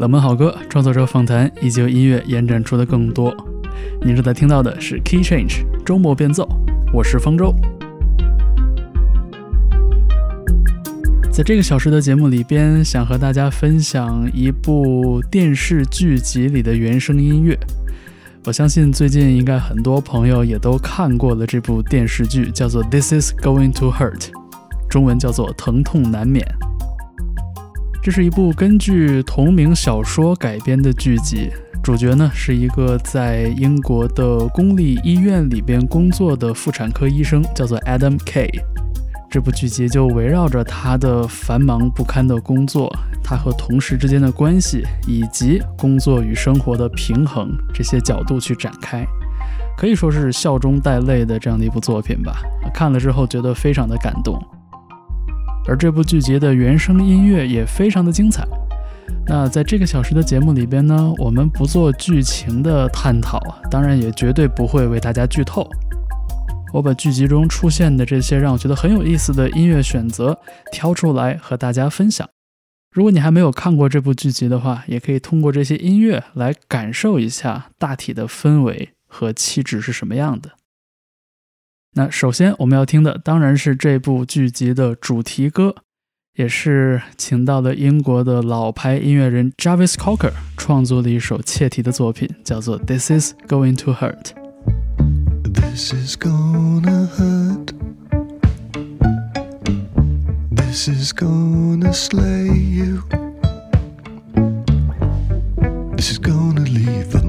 冷门好歌、创作者访谈以及音乐延展出的更多。您正在听到的是 Key Change 周末变奏，我是方舟。在这个小时的节目里边，想和大家分享一部电视剧集里的原声音乐。我相信最近应该很多朋友也都看过了这部电视剧，叫做《This Is Going to Hurt》，中文叫做《疼痛难免》。这是一部根据同名小说改编的剧集，主角呢是一个在英国的公立医院里边工作的妇产科医生，叫做 Adam K。这部剧集就围绕着他的繁忙不堪的工作，他和同事之间的关系，以及工作与生活的平衡这些角度去展开，可以说是笑中带泪的这样的一部作品吧。看了之后觉得非常的感动。而这部剧集的原声音乐也非常的精彩。那在这个小时的节目里边呢，我们不做剧情的探讨，当然也绝对不会为大家剧透。我把剧集中出现的这些让我觉得很有意思的音乐选择挑出来和大家分享。如果你还没有看过这部剧集的话，也可以通过这些音乐来感受一下大体的氛围和气质是什么样的。那首先我们要听的当然是这部剧集的主题歌，也是请到了英国的老牌音乐人 Jarvis Cocker 创作的一首切题的作品，叫做《This Is Going to Hurt》。This is gonna hurt. This is gonna slay you. This is gonna leave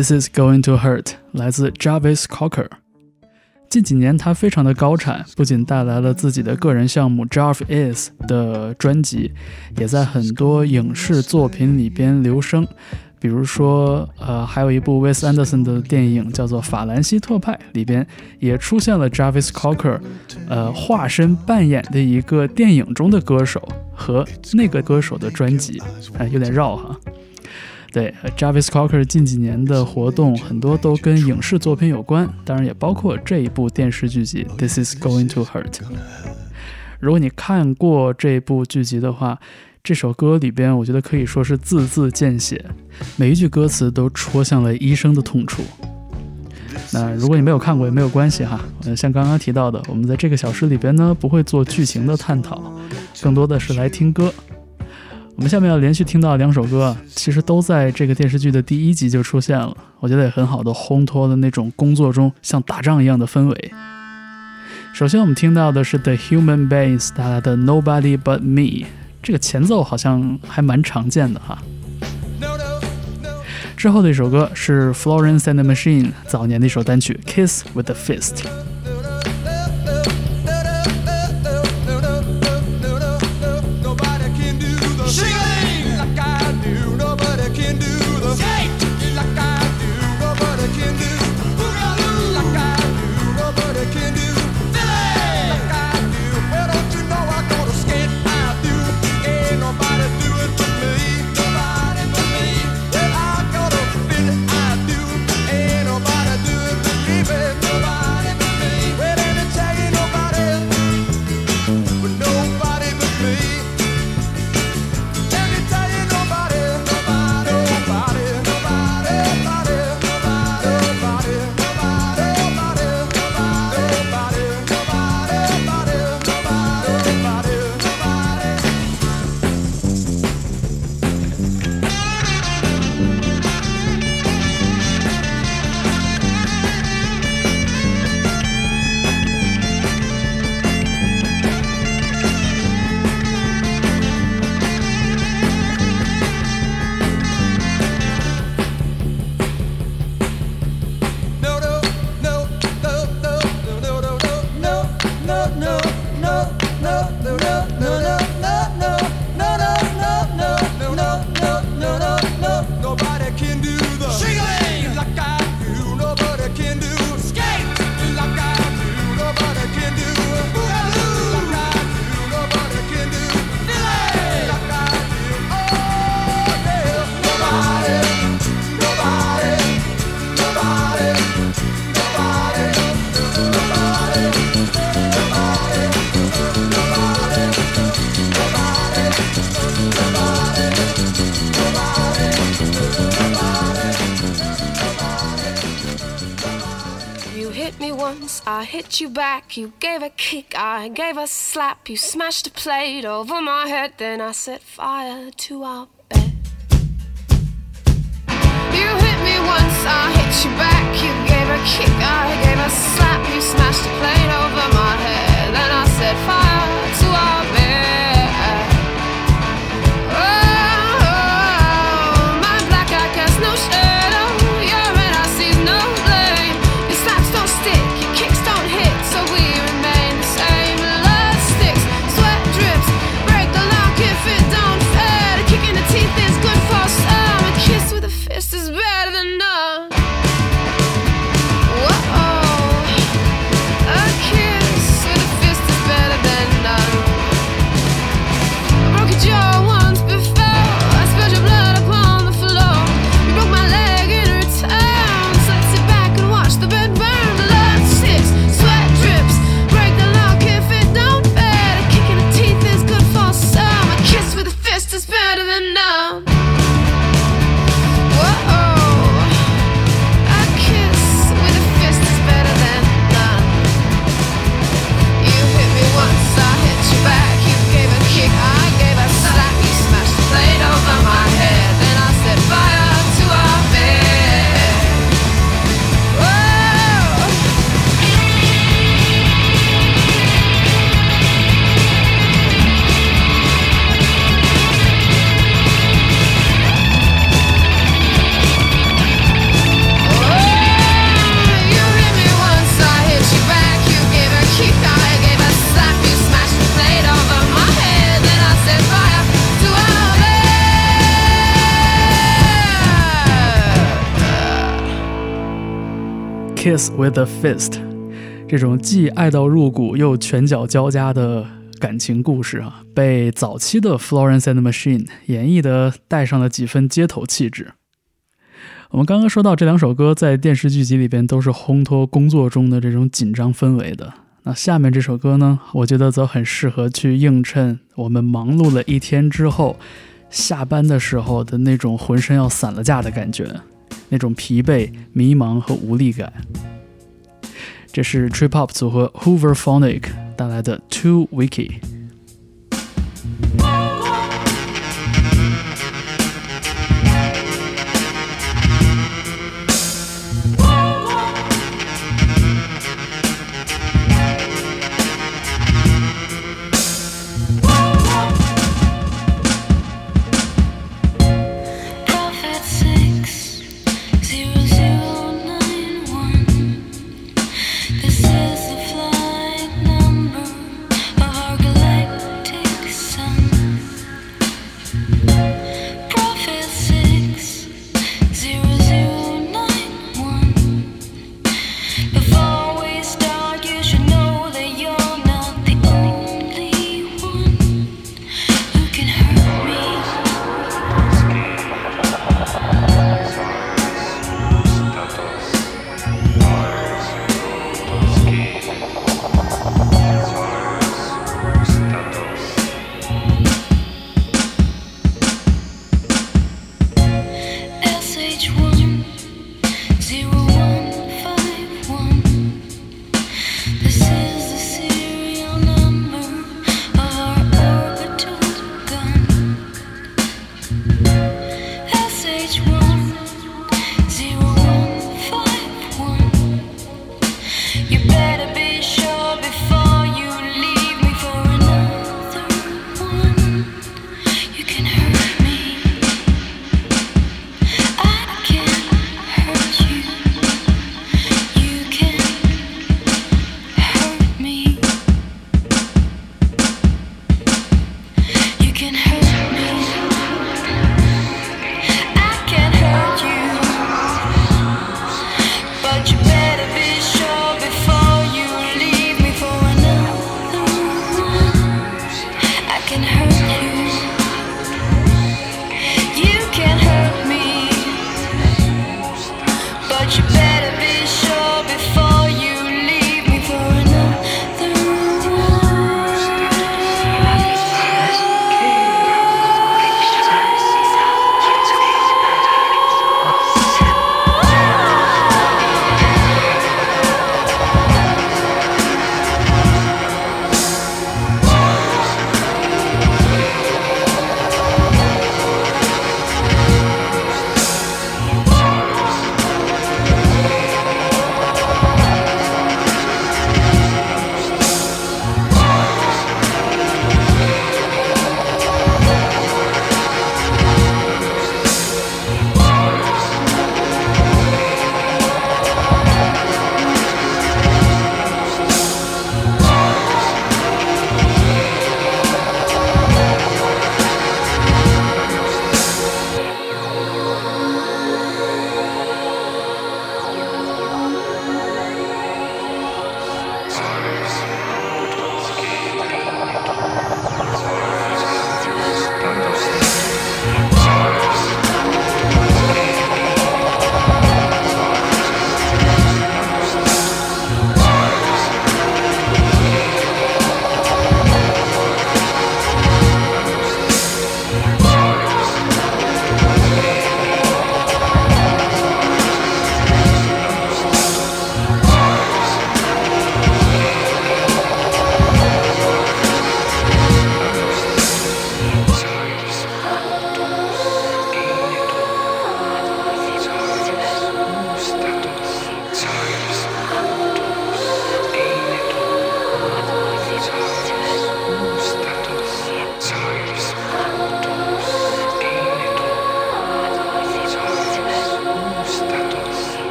This is going to hurt，来自 Jarvis Cocker。近几年，他非常的高产，不仅带来了自己的个人项目《Jarvis》的专辑，也在很多影视作品里边留声。比如说，呃，还有一部 Wes Anderson 的电影叫做《法兰西特派》，里边也出现了 Jarvis Cocker，呃，化身扮演的一个电影中的歌手和那个歌手的专辑，哎、有点绕哈。对，Jarvis Cocker 近几年的活动很多都跟影视作品有关，当然也包括这一部电视剧集《This Is Going to Hurt》。如果你看过这部剧集的话，这首歌里边我觉得可以说是字字见血，每一句歌词都戳向了医生的痛处。那如果你没有看过也没有关系哈，呃，像刚刚提到的，我们在这个小时里边呢不会做剧情的探讨，更多的是来听歌。我们下面要连续听到两首歌，其实都在这个电视剧的第一集就出现了，我觉得也很好的烘托了那种工作中像打仗一样的氛围。首先我们听到的是 The Human Beings 带来的 Nobody But Me，这个前奏好像还蛮常见的哈。之后的一首歌是 Florence and the Machine 早年的一首单曲 Kiss with a Fist。Sing hit me once, I hit you back. You gave a kick, I gave a slap. You smashed a plate over my head, then I set fire to our bed. You hit me once, I hit you back. You gave a kick, I gave a slap. You smashed a plate over my head, then I set fire to our Kiss with a Fist，这种既爱到入骨又拳脚交加的感情故事啊，被早期的 Florence and the Machine 演绎的带上了几分街头气质。我们刚刚说到这两首歌在电视剧集里边都是烘托工作中的这种紧张氛围的。那下面这首歌呢，我觉得则很适合去映衬我们忙碌了一天之后，下班的时候的那种浑身要散了架的感觉，那种疲惫、迷茫和无力感。这是 Trip Hop 组合 Hoover Phonic 带来的 Too Wiki。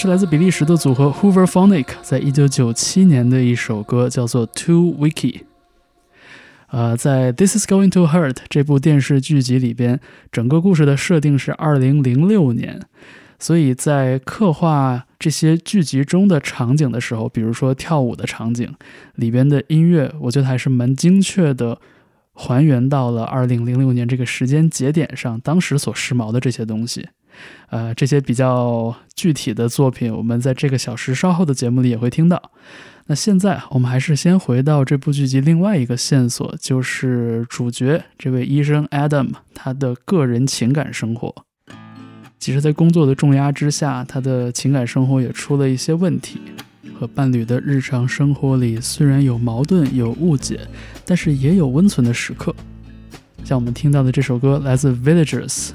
是来自比利时的组合 Hoover Phonic 在一九九七年的一首歌，叫做《Two Wiki》。呃，在《This Is Going to Hurt》这部电视剧集里边，整个故事的设定是二零零六年，所以在刻画这些剧集中的场景的时候，比如说跳舞的场景里边的音乐，我觉得还是蛮精确的还原到了二零零六年这个时间节点上，当时所时髦的这些东西。呃，这些比较具体的作品，我们在这个小时稍后的节目里也会听到。那现在我们还是先回到这部剧集另外一个线索，就是主角这位医生 Adam 他的个人情感生活。其实，在工作的重压之下，他的情感生活也出了一些问题。和伴侣的日常生活里，虽然有矛盾、有误解，但是也有温存的时刻。像我们听到的这首歌来自 Villagers，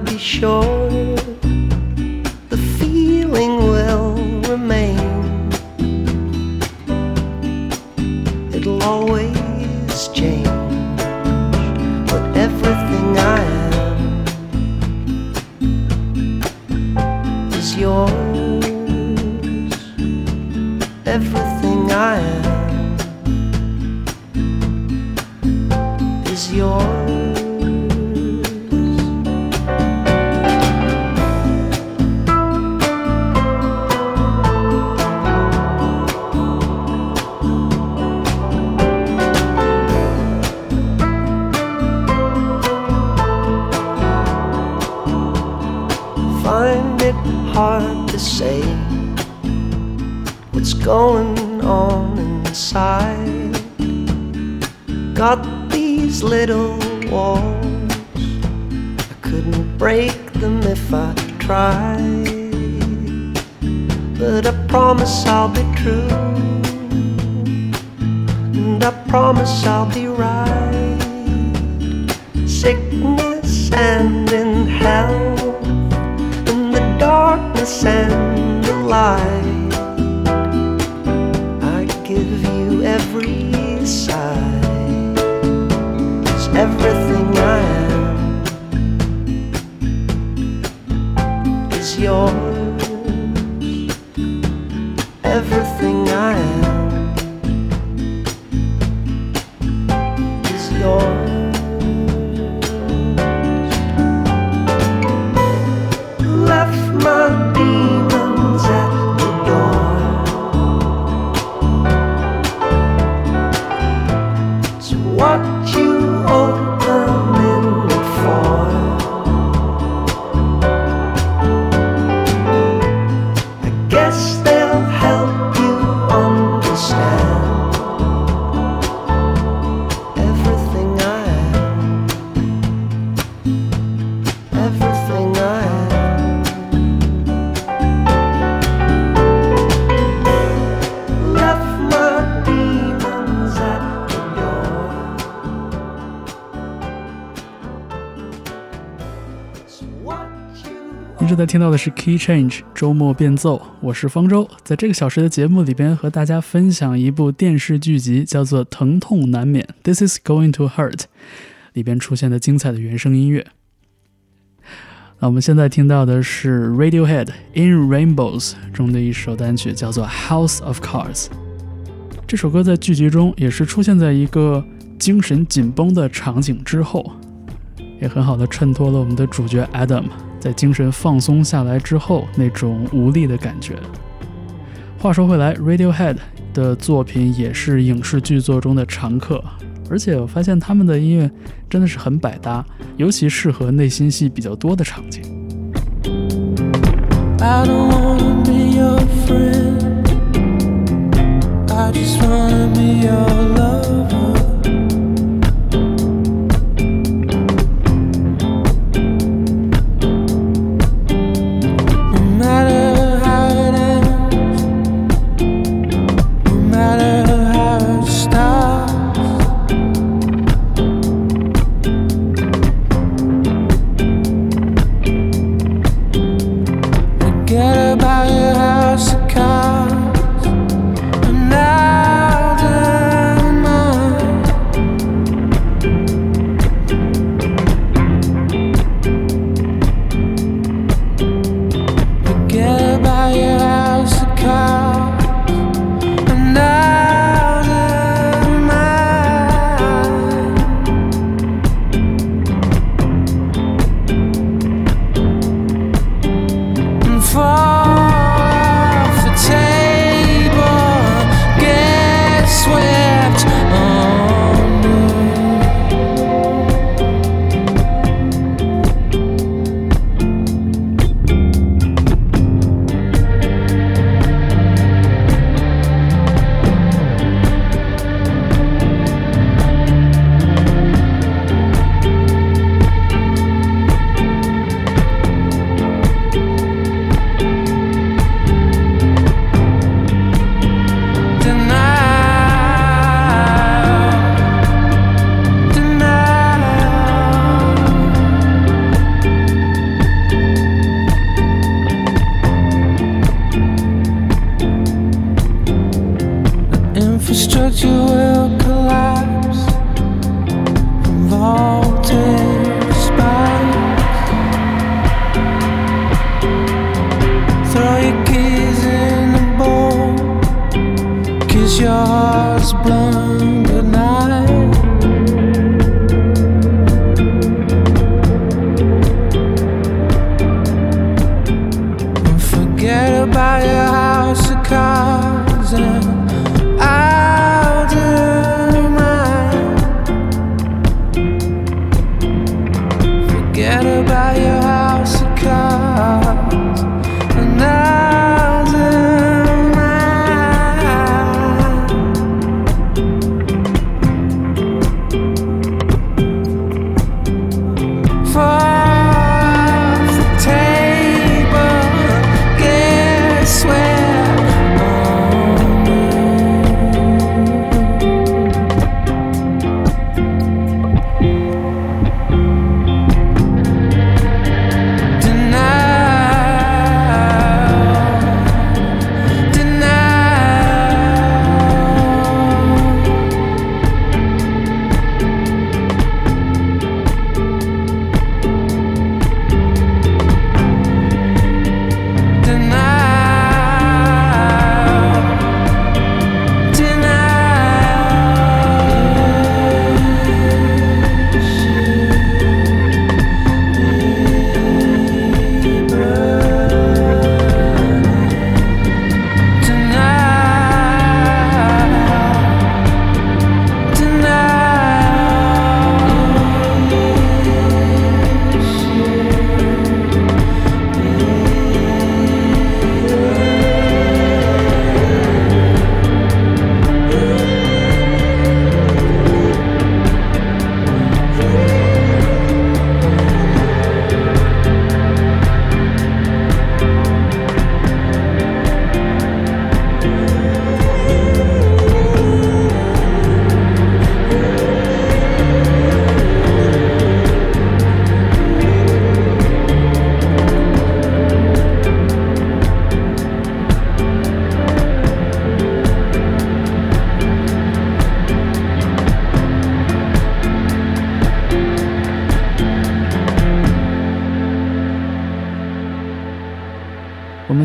sure the feeling will remain? it'll always change. But everything I am is yours. Everything I am is yours. Got these little walls, I couldn't break them if I tried. But I promise I'll be true, and I promise I'll be right. Sickness and in health, in the darkness and the light. I give you every 正在听到的是 Key Change 周末变奏，我是方舟，在这个小时的节目里边和大家分享一部电视剧集，叫做《疼痛难免》（This is Going to Hurt），里边出现的精彩的原声音乐。那我们现在听到的是 Radiohead in Rainbows 中的一首单曲，叫做《House of Cards》。这首歌在剧集中也是出现在一个精神紧绷的场景之后，也很好的衬托了我们的主角 Adam 在精神放松下来之后那种无力的感觉。话说回来，Radiohead 的作品也是影视剧作中的常客，而且我发现他们的音乐真的是很百搭，尤其适合内心戏比较多的场景。I don't wanna be your friend. I just wanna be your lover.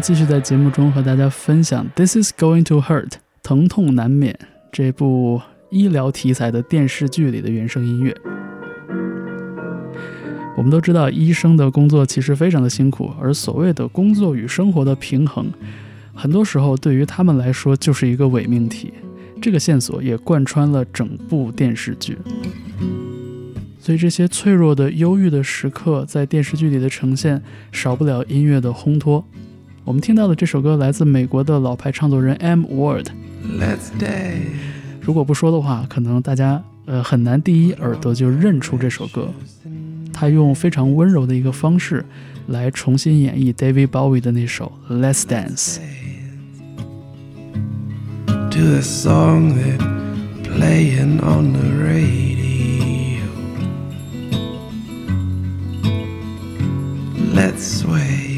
继续在节目中和大家分享《This Is Going to Hurt》疼痛难免这部医疗题材的电视剧里的原声音乐。我们都知道，医生的工作其实非常的辛苦，而所谓的工作与生活的平衡，很多时候对于他们来说就是一个伪命题。这个线索也贯穿了整部电视剧。所以这些脆弱的、忧郁的时刻，在电视剧里的呈现，少不了音乐的烘托。我们听到的这首歌来自美国的老牌唱作人 M. Ward。Let's dance. 如果不说的话，可能大家呃很难第一耳朵就认出这首歌。他用非常温柔的一个方式来重新演绎 David Bowie 的那首《Let's Dance》。to the song that playing on the radio. Let's sway.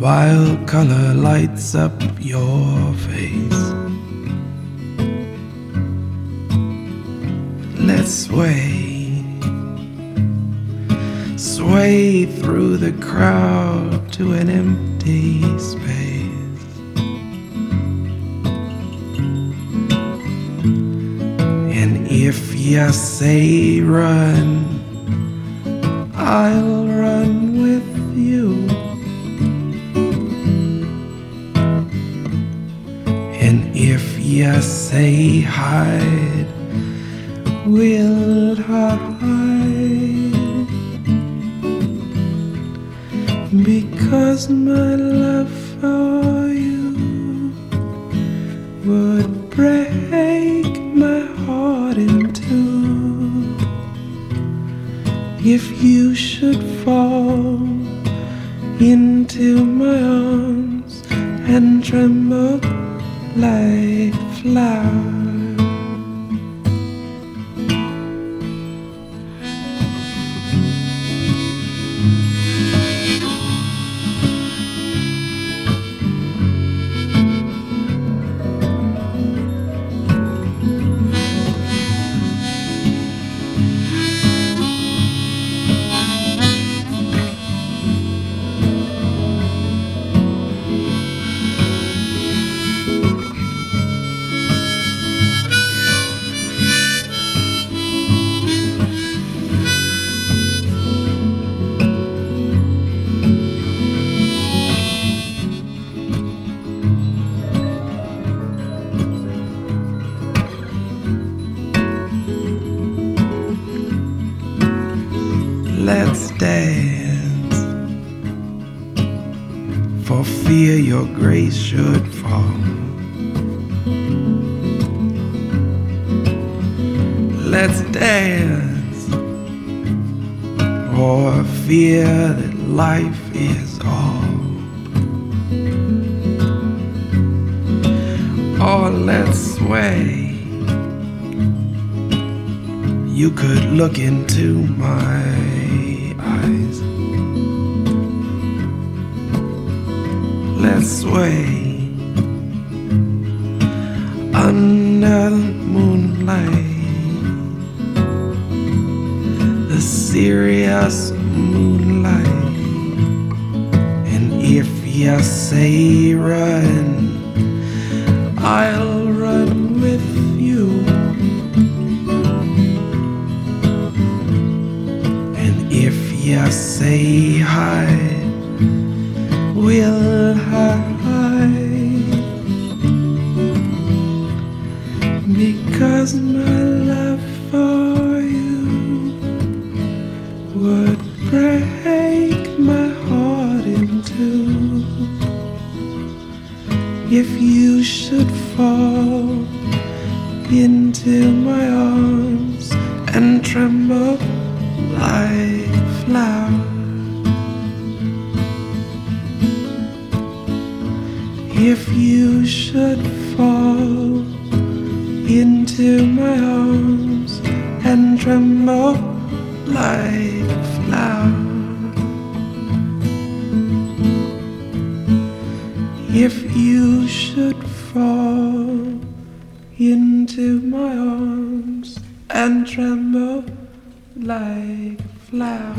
Wild color lights up your face. Let's sway. Sway through the crowd to an empty space. And if you say run, I'll run with you. You say hide, we'll hide. Because my love for you would break my heart in two if you should fall into my arms and tremble like a serious moonlight. And if you say run, I'll run with you. And if you say hide, we'll hide. Because my fall into my arms and tremble like a flower. If you should fall into my arms and tremble and tremble like flower.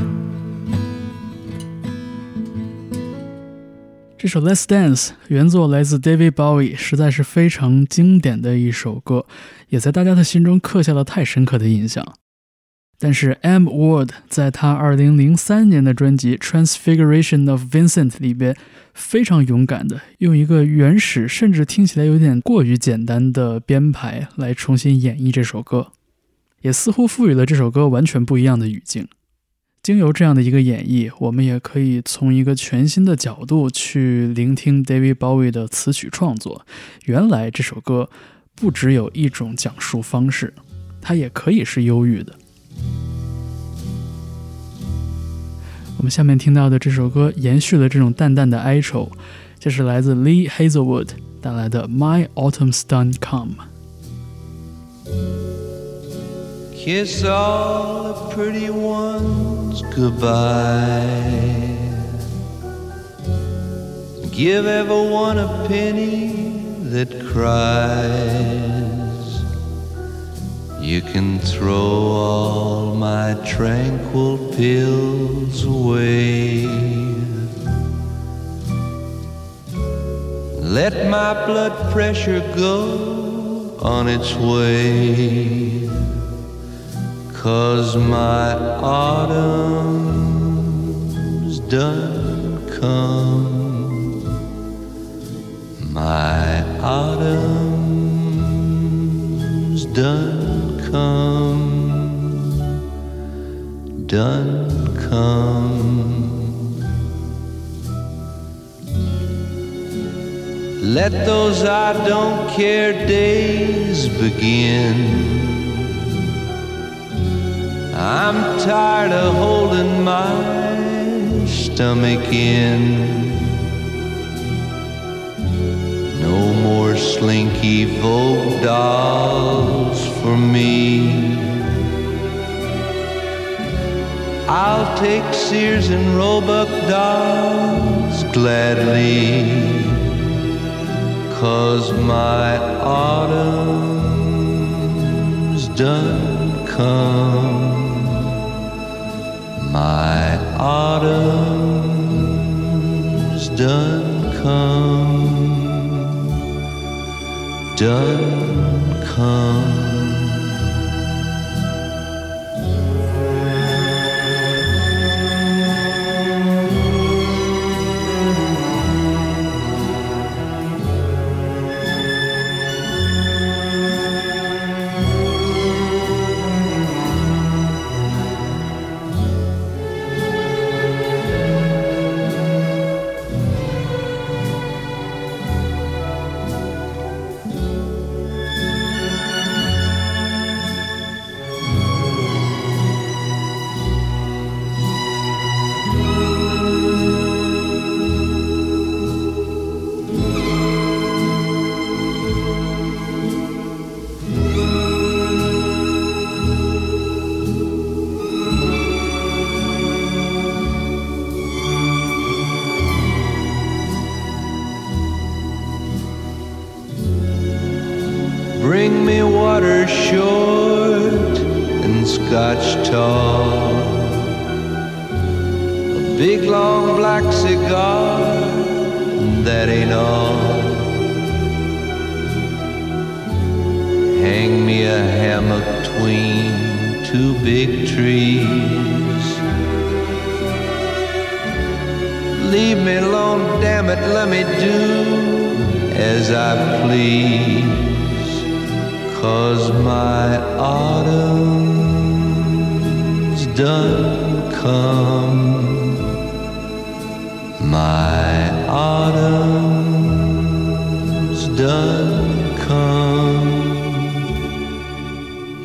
这首《Let's Dance》原作来自 David Bowie，实在是非常经典的一首歌，也在大家的心中刻下了太深刻的印象。但是 M. Ward 在他2003年的专辑《Transfiguration of Vincent》里边，非常勇敢的用一个原始甚至听起来有点过于简单的编排来重新演绎这首歌，也似乎赋予了这首歌完全不一样的语境。经由这样的一个演绎，我们也可以从一个全新的角度去聆听 David Bowie 的词曲创作。原来这首歌不只有一种讲述方式，它也可以是忧郁的。我们下面听到的这首歌延续了这种淡淡的哀愁，这是来自 Lee Hazelwood 带来的《My Autumn's Done Come》。Kiss all the pretty ones goodbye. Give everyone a penny that cries. You can throw all my tranquil pills away. Let my blood pressure go on its way. Cause my autumn's done come. My autumn's done come. Done come. Let those I don't care days begin. I'm tired of holding my stomach in. No more slinky Vogue dolls for me. I'll take Sears and Roebuck dolls gladly. Cause my autumn's done come. My autumn's done come. Done come. Done come. My autumn's done come.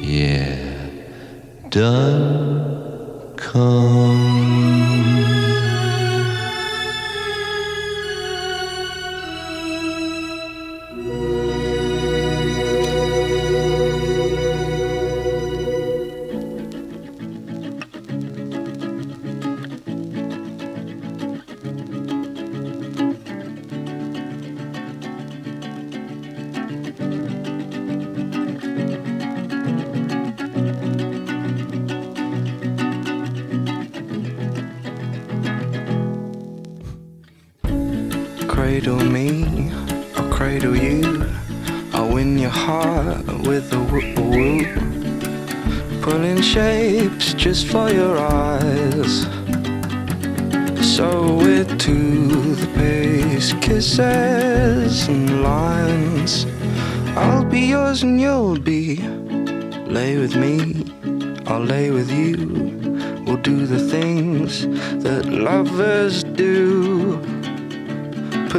Yeah, done come.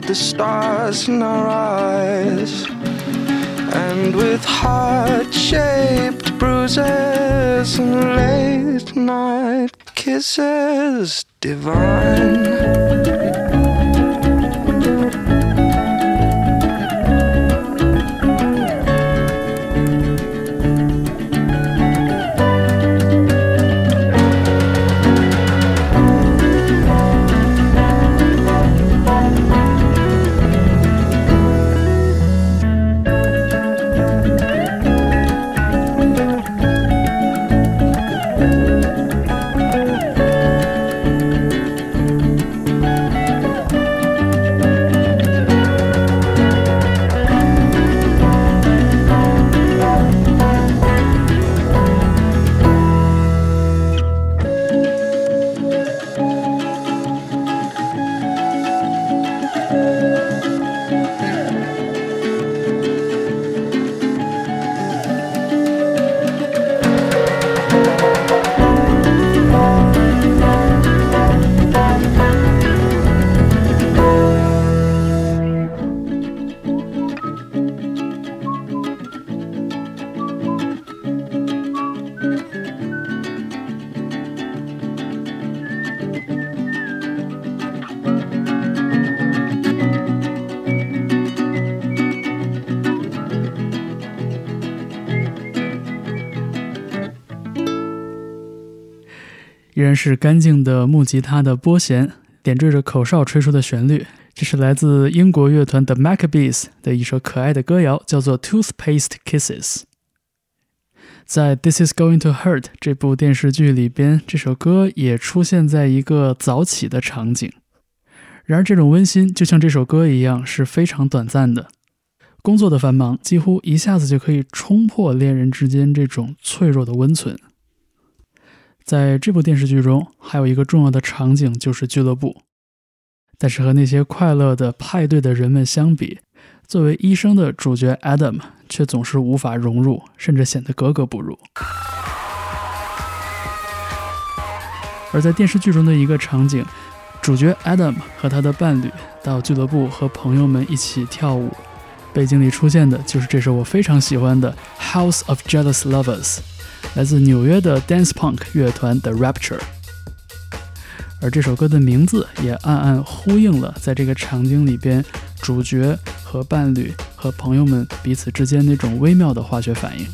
The stars in our eyes. And with heart shaped bruises and late night kisses divine. 依然是干净的木吉他的拨弦，点缀着口哨吹出的旋律。这是来自英国乐团 The Maccabees 的一首可爱的歌谣，叫做《Toothpaste Kisses》。在《This Is Going to Hurt》这部电视剧里边，这首歌也出现在一个早起的场景。然而，这种温馨就像这首歌一样，是非常短暂的。工作的繁忙几乎一下子就可以冲破恋人之间这种脆弱的温存。在这部电视剧中，还有一个重要的场景就是俱乐部。但是和那些快乐的派对的人们相比，作为医生的主角 Adam 却总是无法融入，甚至显得格格不入。而在电视剧中的一个场景，主角 Adam 和他的伴侣到俱乐部和朋友们一起跳舞，背景里出现的就是这首我非常喜欢的《House of Jealous Lovers》。来自纽约的 dance punk 乐团 The Rapture，而这首歌的名字也暗暗呼应了在这个场景里边主角和伴侣和朋友们彼此之间那种微妙的化学反应。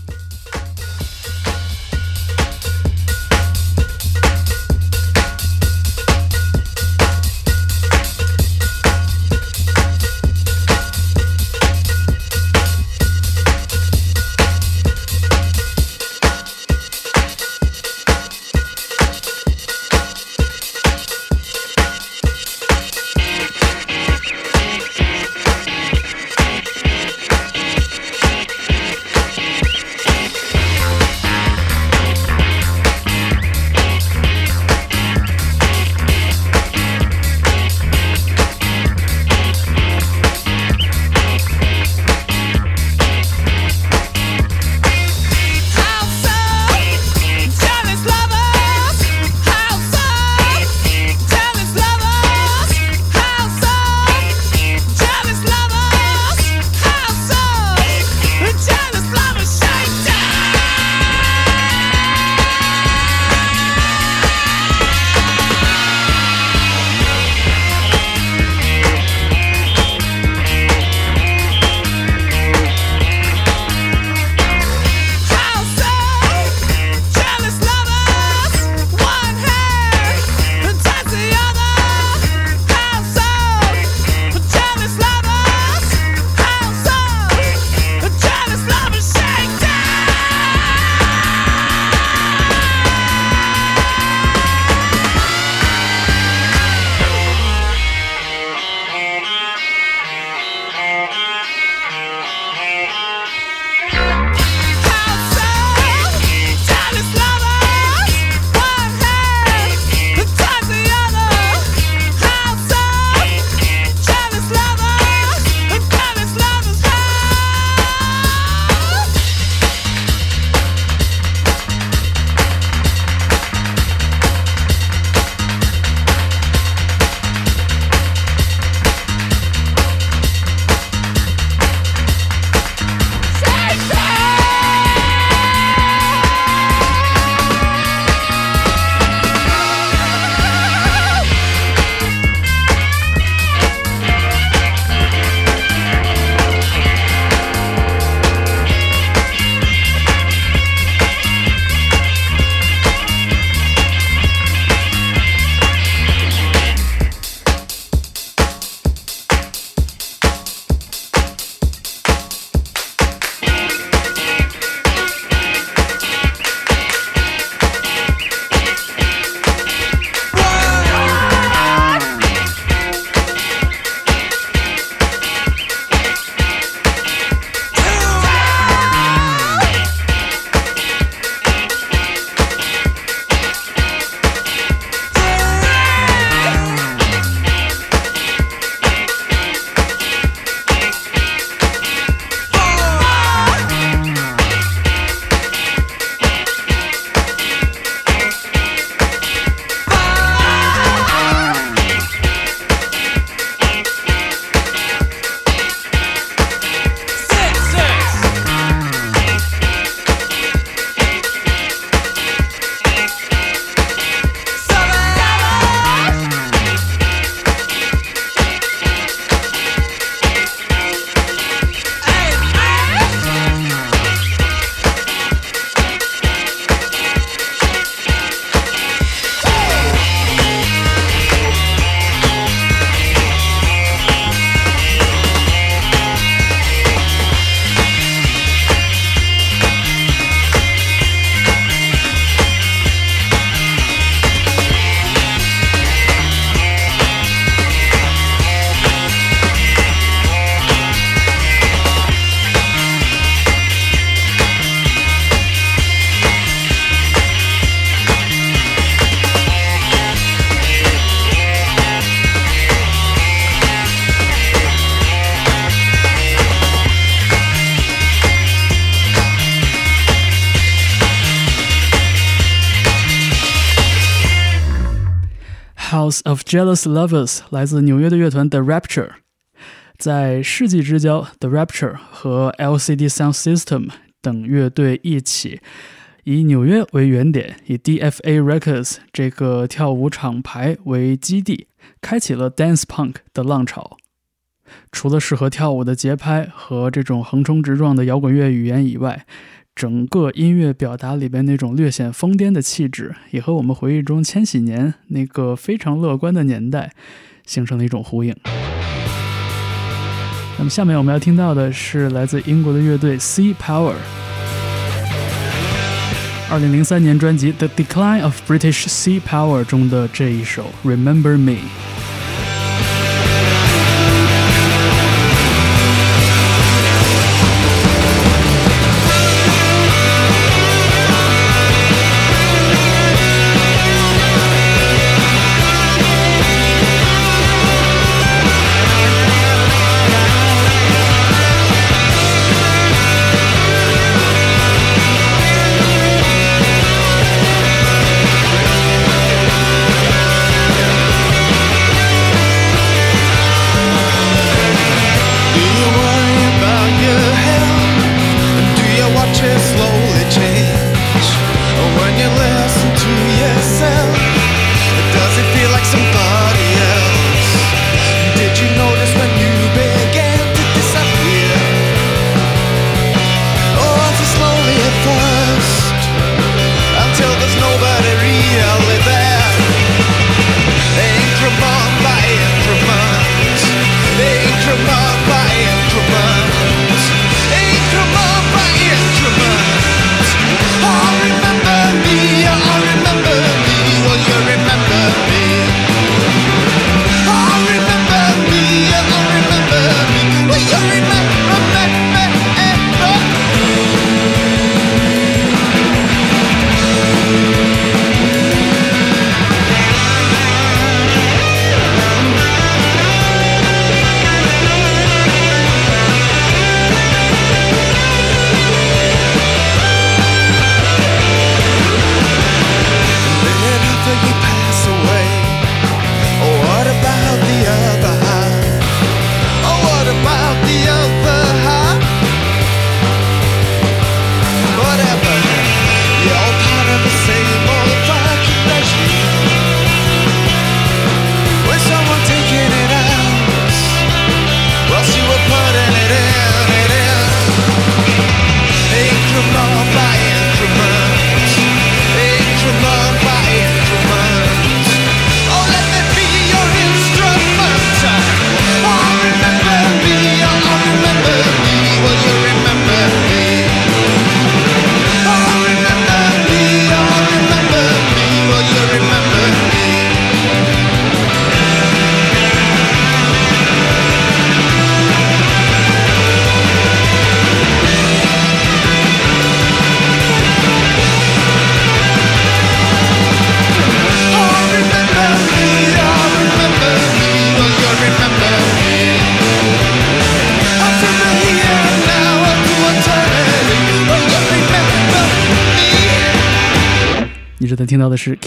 Jealous Lovers 来自纽约的乐团 The Rapture，在世纪之交，The Rapture 和 LCD Sound System 等乐队一起，以纽约为原点，以 DFA Records 这个跳舞厂牌为基地，开启了 Dance Punk 的浪潮。除了适合跳舞的节拍和这种横冲直撞的摇滚乐语言以外，整个音乐表达里边那种略显疯癫的气质，也和我们回忆中千禧年那个非常乐观的年代形成了一种呼应。那么下面我们要听到的是来自英国的乐队 Sea Power，二零零三年专辑《The Decline of British Sea Power》中的这一首《Remember Me》。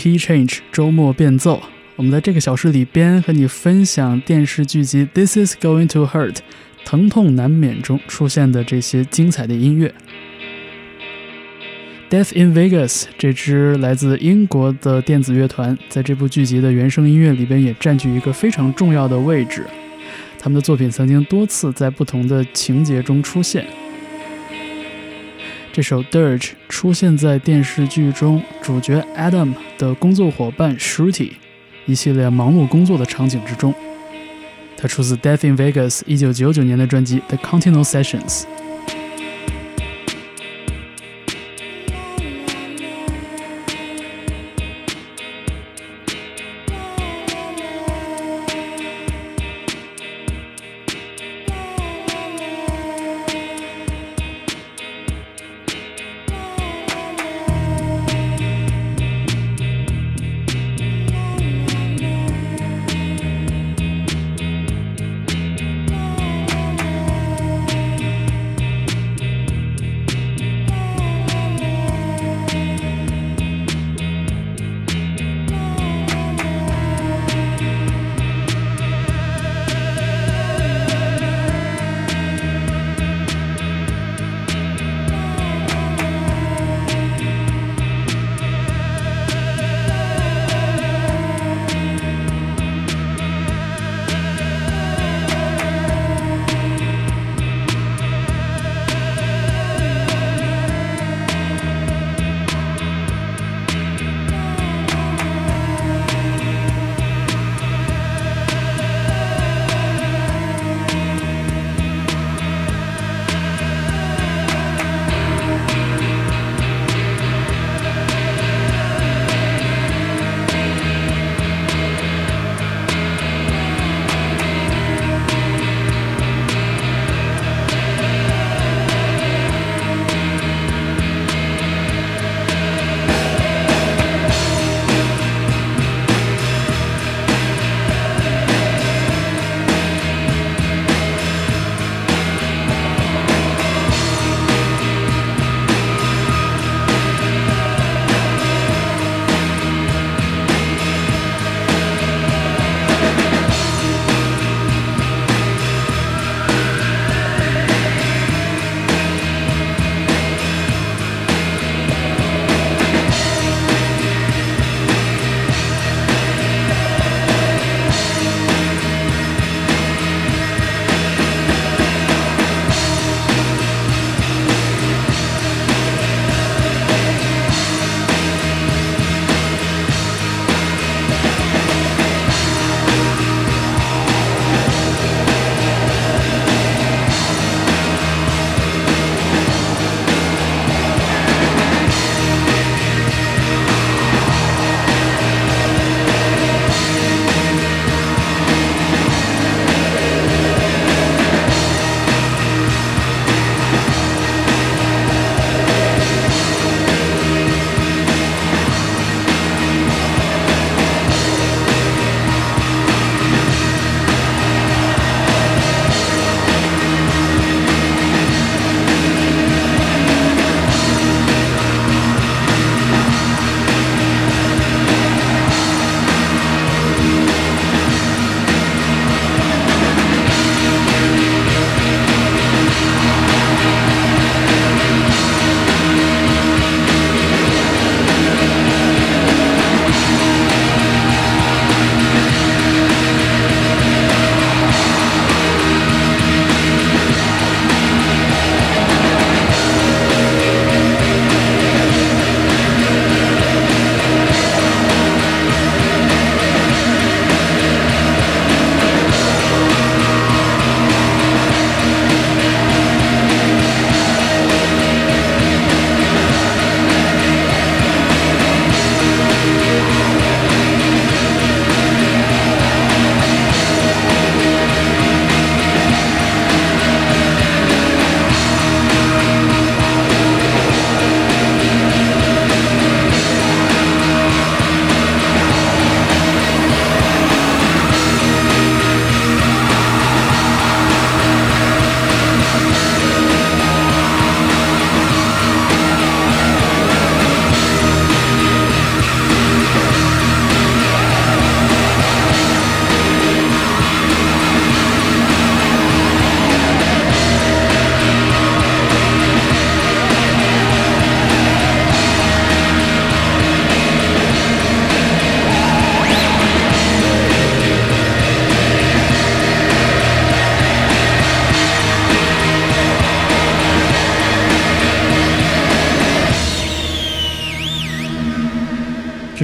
Key Change 周末变奏。我们在这个小时里边和你分享电视剧集《This Is Going to Hurt》疼痛难免中出现的这些精彩的音乐。Death in Vegas 这支来自英国的电子乐团，在这部剧集的原声音乐里边也占据一个非常重要的位置。他们的作品曾经多次在不同的情节中出现。这首 Dirge 出现在电视剧中主角 Adam 的工作伙伴 Shruti 一系列忙碌工作的场景之中。它出自 Death in Vegas 一九九九年的专辑《The Continental Sessions》。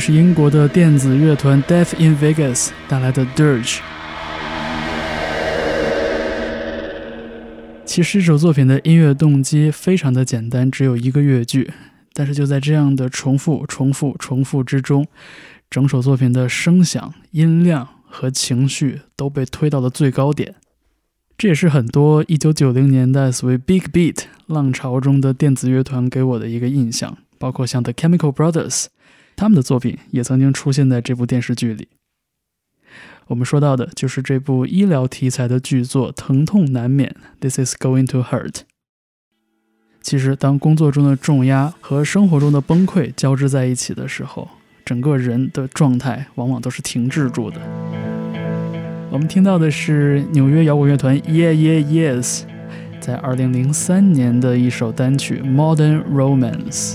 是英国的电子乐团 Death in Vegas 带来的 Dirge。其实这首作品的音乐动机非常的简单，只有一个乐句，但是就在这样的重复、重复、重复之中，整首作品的声响、音量和情绪都被推到了最高点。这也是很多1990年代所谓 Big Beat 浪潮中的电子乐团给我的一个印象，包括像 The Chemical Brothers，他们的作品也曾经出现在这部电视剧里。我们说到的就是这部医疗题材的剧作《疼痛难免》，This is going to hurt。其实，当工作中的重压和生活中的崩溃交织在一起的时候，整个人的状态往往都是停滞住的。我们听到的是纽约摇滚乐团 Yeah Yeah Yes 在2003年的一首单曲《Modern Romance》。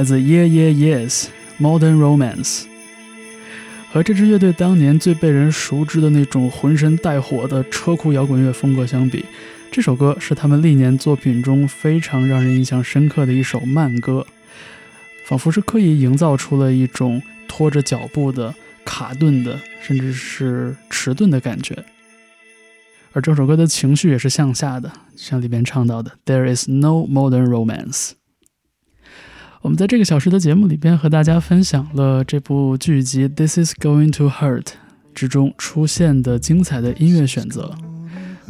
来自 Yeah Yeah Yes Modern Romance。和这支乐队当年最被人熟知的那种浑身带火的车库摇滚乐风格相比，这首歌是他们历年作品中非常让人印象深刻的一首慢歌，仿佛是刻意营造出了一种拖着脚步的、卡顿的，甚至是迟钝的感觉。而这首歌的情绪也是向下的，像里边唱到的 “There is no modern romance”。我们在这个小时的节目里边和大家分享了这部剧集《This Is Going to Hurt》之中出现的精彩的音乐选择。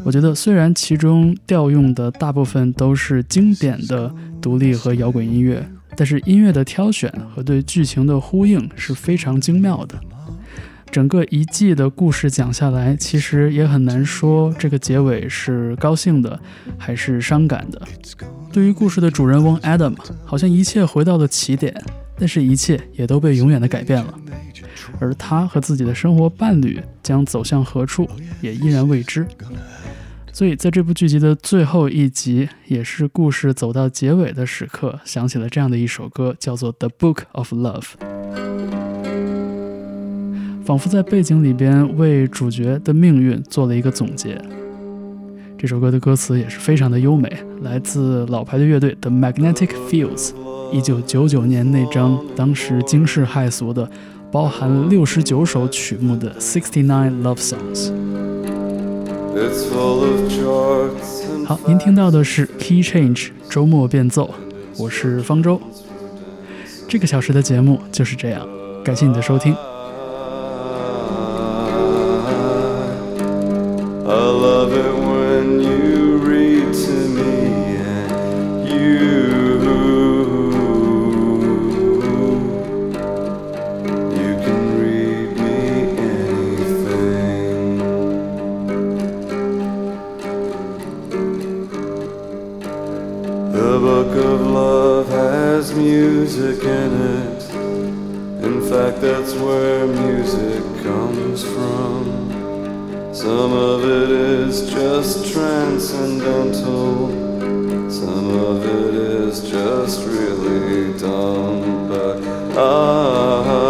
我觉得虽然其中调用的大部分都是经典的独立和摇滚音乐，但是音乐的挑选和对剧情的呼应是非常精妙的。整个一季的故事讲下来，其实也很难说这个结尾是高兴的还是伤感的。对于故事的主人翁 Adam，好像一切回到了起点，但是一切也都被永远的改变了。而他和自己的生活伴侣将走向何处，也依然未知。所以，在这部剧集的最后一集，也是故事走到结尾的时刻，想起了这样的一首歌，叫做《The Book of Love》。仿佛在背景里边为主角的命运做了一个总结。这首歌的歌词也是非常的优美，来自老牌的乐队 The Magnetic Fields，一九九九年那张当时惊世骇俗的包含六十九首曲目的《Sixty Nine Love Songs》。好，您听到的是 Key Change 周末变奏，我是方舟。这个小时的节目就是这样，感谢你的收听。The book of love has music in it. In fact, that's where music comes from. Some of it is just transcendental. Some of it is just really dumb. But I,